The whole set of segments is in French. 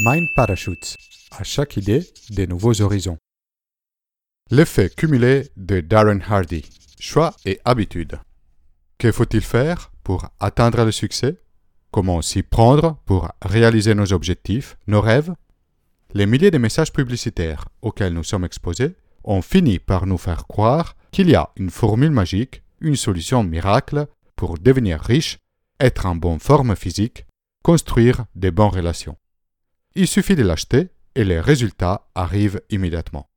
Mind Parachutes. À chaque idée, des nouveaux horizons. L'effet cumulé de Darren Hardy. Choix et habitude. Que faut-il faire pour atteindre le succès? Comment s'y prendre pour réaliser nos objectifs, nos rêves? Les milliers de messages publicitaires auxquels nous sommes exposés ont fini par nous faire croire qu'il y a une formule magique, une solution miracle pour devenir riche, être en bonne forme physique, construire des bonnes relations. Il suffit de l'acheter et les résultats arrivent immédiatement.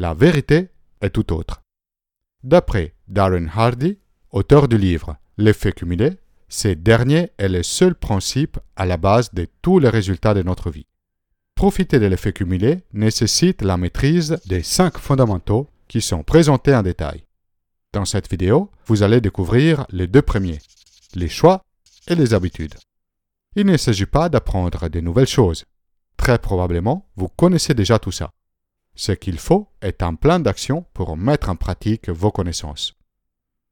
La vérité est tout autre. D'après Darren Hardy, auteur du livre L'effet cumulé, ce dernier est le seul principe à la base de tous les résultats de notre vie. Profiter de l'effet cumulé nécessite la maîtrise des cinq fondamentaux qui sont présentés en détail. Dans cette vidéo, vous allez découvrir les deux premiers, les choix et les habitudes. Il ne s'agit pas d'apprendre de nouvelles choses. Très probablement, vous connaissez déjà tout ça. Ce qu'il faut est un plan d'action pour mettre en pratique vos connaissances.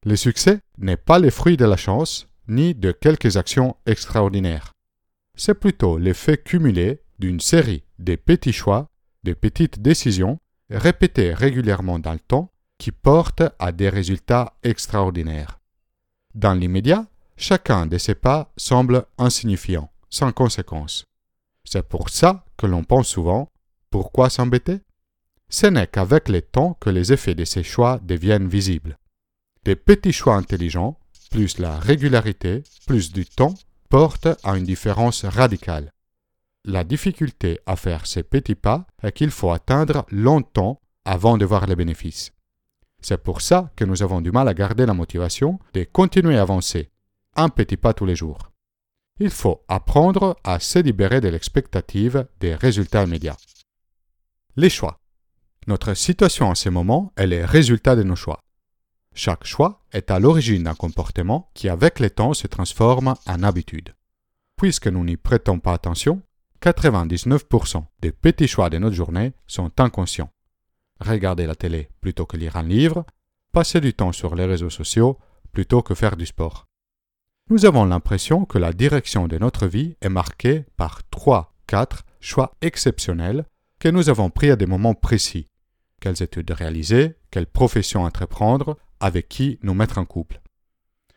Le succès n'est pas le fruit de la chance ni de quelques actions extraordinaires. C'est plutôt l'effet cumulé d'une série de petits choix, de petites décisions répétées régulièrement dans le temps qui portent à des résultats extraordinaires. Dans l'immédiat, chacun de ces pas semble insignifiant, sans conséquence. C'est pour ça que l'on pense souvent pourquoi s'embêter? Ce n'est qu'avec le temps que les effets de ces choix deviennent visibles. Des petits choix intelligents, plus la régularité, plus du temps, portent à une différence radicale. La difficulté à faire ces petits pas est qu'il faut attendre longtemps avant de voir les bénéfices. C'est pour ça que nous avons du mal à garder la motivation de continuer à avancer, un petit pas tous les jours. Il faut apprendre à se libérer de l'expectative des résultats immédiats. Les choix. Notre situation en ce moment est le résultat de nos choix. Chaque choix est à l'origine d'un comportement qui avec le temps se transforme en habitude. Puisque nous n'y prêtons pas attention, 99% des petits choix de notre journée sont inconscients. Regarder la télé plutôt que lire un livre, passer du temps sur les réseaux sociaux plutôt que faire du sport. Nous avons l'impression que la direction de notre vie est marquée par 3-4 choix exceptionnels que nous avons pris à des moments précis quelles études réaliser, quelle profession entreprendre, avec qui nous mettre en couple.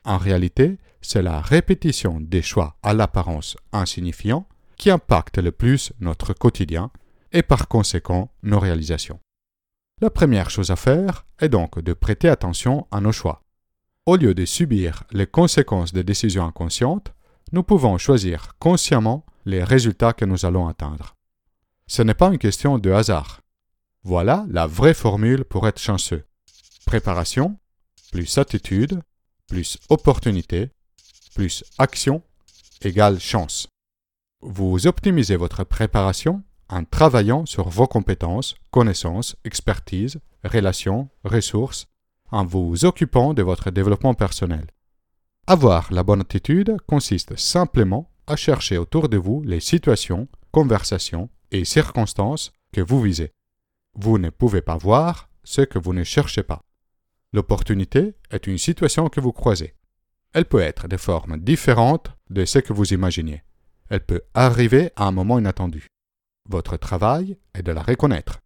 En réalité, c'est la répétition des choix à l'apparence insignifiants qui impacte le plus notre quotidien et par conséquent nos réalisations. La première chose à faire est donc de prêter attention à nos choix. Au lieu de subir les conséquences des décisions inconscientes, nous pouvons choisir consciemment les résultats que nous allons atteindre. Ce n'est pas une question de hasard. Voilà la vraie formule pour être chanceux. Préparation, plus attitude, plus opportunité, plus action égale chance. Vous optimisez votre préparation en travaillant sur vos compétences, connaissances, expertise, relations, ressources, en vous occupant de votre développement personnel. Avoir la bonne attitude consiste simplement à chercher autour de vous les situations, conversations et circonstances que vous visez. Vous ne pouvez pas voir ce que vous ne cherchez pas. L'opportunité est une situation que vous croisez. Elle peut être de formes différentes de ce que vous imaginez. Elle peut arriver à un moment inattendu. Votre travail est de la reconnaître.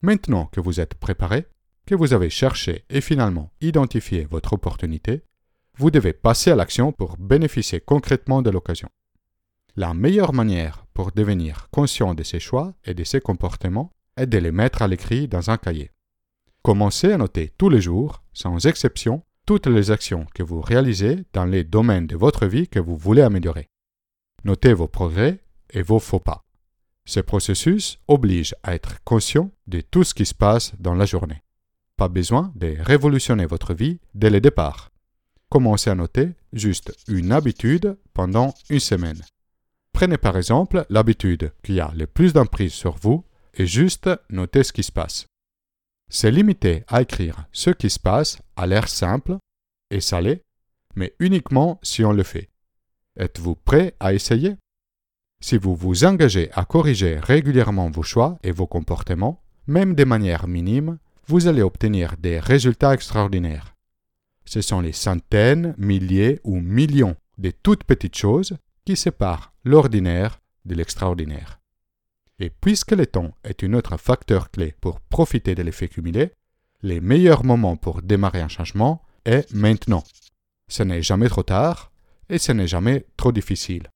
Maintenant que vous êtes préparé, que vous avez cherché et finalement identifié votre opportunité, vous devez passer à l'action pour bénéficier concrètement de l'occasion. La meilleure manière pour devenir conscient de ses choix et de ses comportements est de les mettre à l'écrit dans un cahier. Commencez à noter tous les jours, sans exception, toutes les actions que vous réalisez dans les domaines de votre vie que vous voulez améliorer. Notez vos progrès et vos faux pas. Ce processus oblige à être conscient de tout ce qui se passe dans la journée. Pas besoin de révolutionner votre vie dès le départ. Commencez à noter juste une habitude pendant une semaine. Prenez par exemple l'habitude qui a le plus d'emprise sur vous et juste noter ce qui se passe. C'est limité à écrire ce qui se passe à l'air simple et salé, mais uniquement si on le fait. Êtes-vous prêt à essayer? Si vous vous engagez à corriger régulièrement vos choix et vos comportements, même de manière minime, vous allez obtenir des résultats extraordinaires. Ce sont les centaines, milliers ou millions de toutes petites choses qui séparent l'ordinaire de l'extraordinaire. Et puisque le temps est un autre facteur clé pour profiter de l'effet cumulé, les meilleurs moments pour démarrer un changement est maintenant. Ce n'est jamais trop tard et ce n'est jamais trop difficile.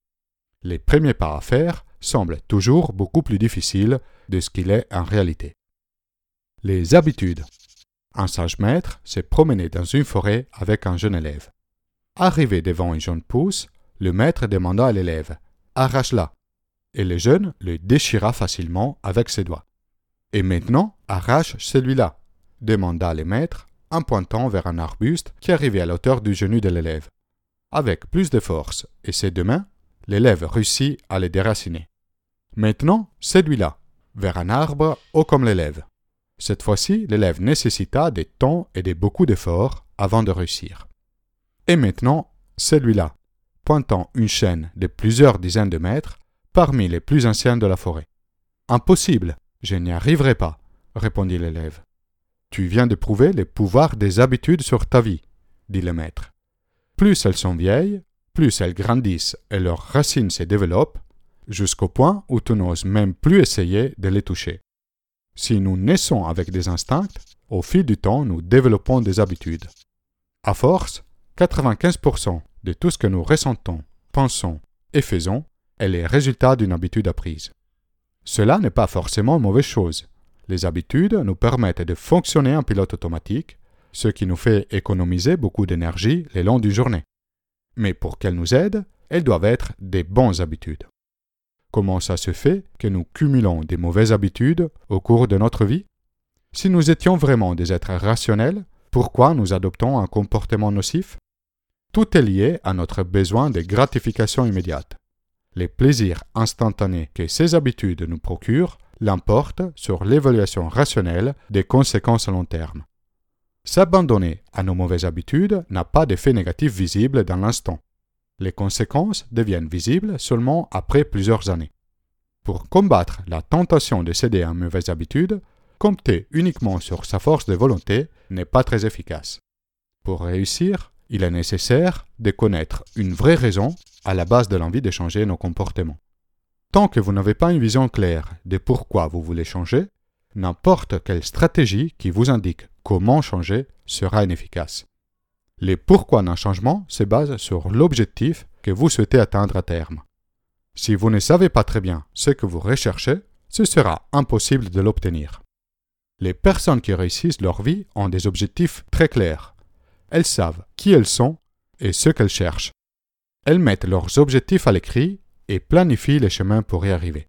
Les premiers pas à faire semblent toujours beaucoup plus difficiles de ce qu'il est en réalité. Les habitudes. Un sage maître s'est promené dans une forêt avec un jeune élève. Arrivé devant une jeune pousse, le maître demanda à l'élève Arrache-la. Et le jeune le déchira facilement avec ses doigts. Et maintenant, arrache celui-là, demanda le maître en pointant vers un arbuste qui arrivait à la hauteur du genou de l'élève. Avec plus de force et ses deux mains, l'élève réussit à les déraciner. Maintenant, celui-là, vers un arbre haut comme l'élève. Cette fois-ci, l'élève nécessita des temps et de beaucoup d'efforts avant de réussir. Et maintenant, celui-là, pointant une chaîne de plusieurs dizaines de mètres parmi les plus anciennes de la forêt. Impossible, je n'y arriverai pas, répondit l'élève. Tu viens de prouver les pouvoirs des habitudes sur ta vie, dit le maître. Plus elles sont vieilles, plus elles grandissent et leurs racines se développent, jusqu'au point où tu n'oses même plus essayer de les toucher. Si nous naissons avec des instincts, au fil du temps, nous développons des habitudes. À force, 95% de tout ce que nous ressentons, pensons et faisons est le résultat d'une habitude apprise. Cela n'est pas forcément mauvaise chose. Les habitudes nous permettent de fonctionner en pilote automatique, ce qui nous fait économiser beaucoup d'énergie le long d'une journée. Mais pour qu'elles nous aident, elles doivent être des bonnes habitudes. Comment ça se fait que nous cumulons des mauvaises habitudes au cours de notre vie? Si nous étions vraiment des êtres rationnels, pourquoi nous adoptons un comportement nocif? Tout est lié à notre besoin de gratification immédiate. Les plaisirs instantanés que ces habitudes nous procurent l'emportent sur l'évaluation rationnelle des conséquences à long terme. S'abandonner à nos mauvaises habitudes n'a pas d'effet négatif visible dans l'instant. Les conséquences deviennent visibles seulement après plusieurs années. Pour combattre la tentation de céder à une mauvaise habitude, compter uniquement sur sa force de volonté n'est pas très efficace. Pour réussir, il est nécessaire de connaître une vraie raison à la base de l'envie de changer nos comportements. Tant que vous n'avez pas une vision claire de pourquoi vous voulez changer, n'importe quelle stratégie qui vous indique comment changer sera inefficace. Les pourquoi d'un changement se basent sur l'objectif que vous souhaitez atteindre à terme. Si vous ne savez pas très bien ce que vous recherchez, ce sera impossible de l'obtenir. Les personnes qui réussissent leur vie ont des objectifs très clairs. Elles savent qui elles sont et ce qu'elles cherchent. Elles mettent leurs objectifs à l'écrit et planifient les chemins pour y arriver.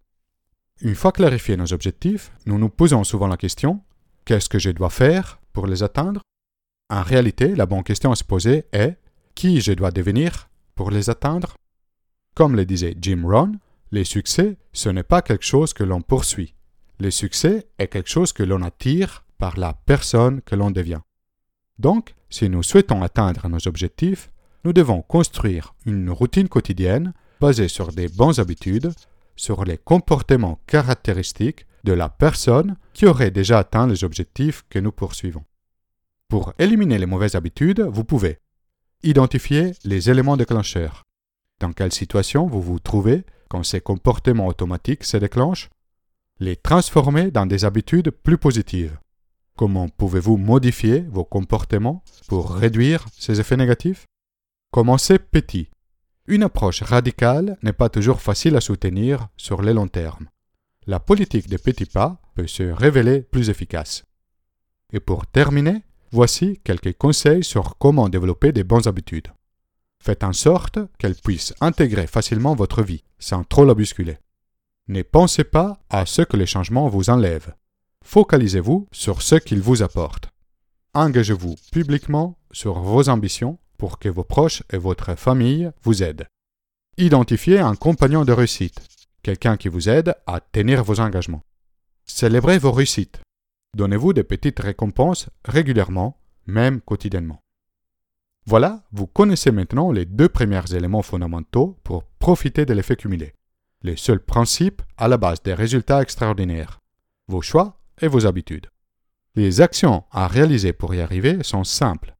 Une fois clarifiés nos objectifs, nous nous posons souvent la question qu'est-ce que je dois faire pour les atteindre? En réalité, la bonne question à se poser est qui je dois devenir pour les atteindre? Comme le disait Jim Rohn, les succès, ce n'est pas quelque chose que l'on poursuit. Le succès est quelque chose que l'on attire par la personne que l'on devient. Donc, si nous souhaitons atteindre nos objectifs, nous devons construire une routine quotidienne basée sur des bonnes habitudes, sur les comportements caractéristiques de la personne qui aurait déjà atteint les objectifs que nous poursuivons. Pour éliminer les mauvaises habitudes, vous pouvez identifier les éléments déclencheurs. Dans quelle situation vous vous trouvez quand ces comportements automatiques se déclenchent? Les transformer dans des habitudes plus positives. Comment pouvez-vous modifier vos comportements pour réduire ces effets négatifs? Commencez petit? Une approche radicale n'est pas toujours facile à soutenir sur le long terme. La politique des petits pas peut se révéler plus efficace. Et pour terminer, Voici quelques conseils sur comment développer des bonnes habitudes. Faites en sorte qu'elles puissent intégrer facilement votre vie, sans trop la bousculer. Ne pensez pas à ce que les changements vous enlèvent. Focalisez-vous sur ce qu'ils vous apportent. Engagez-vous publiquement sur vos ambitions pour que vos proches et votre famille vous aident. Identifiez un compagnon de réussite, quelqu'un qui vous aide à tenir vos engagements. Célébrez vos réussites. Donnez-vous des petites récompenses régulièrement, même quotidiennement. Voilà, vous connaissez maintenant les deux premiers éléments fondamentaux pour profiter de l'effet cumulé. Les seuls principes à la base des résultats extraordinaires. Vos choix et vos habitudes. Les actions à réaliser pour y arriver sont simples.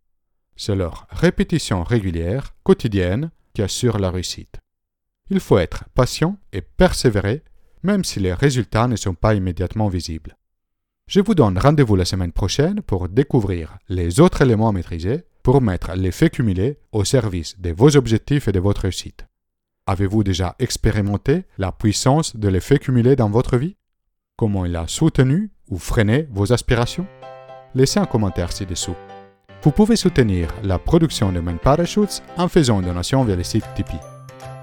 C'est leur répétition régulière, quotidienne, qui assure la réussite. Il faut être patient et persévérer, même si les résultats ne sont pas immédiatement visibles. Je vous donne rendez-vous la semaine prochaine pour découvrir les autres éléments à maîtriser pour mettre l'effet cumulé au service de vos objectifs et de votre réussite. Avez-vous déjà expérimenté la puissance de l'effet cumulé dans votre vie? Comment il a soutenu ou freiné vos aspirations? Laissez un commentaire ci-dessous. Vous pouvez soutenir la production de Main Parachutes en faisant une donation via le site Tipeee.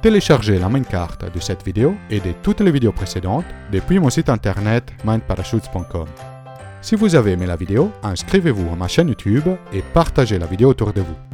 Téléchargez la main carte de cette vidéo et de toutes les vidéos précédentes depuis mon site internet mindparachutes.com. Si vous avez aimé la vidéo, inscrivez-vous à ma chaîne YouTube et partagez la vidéo autour de vous.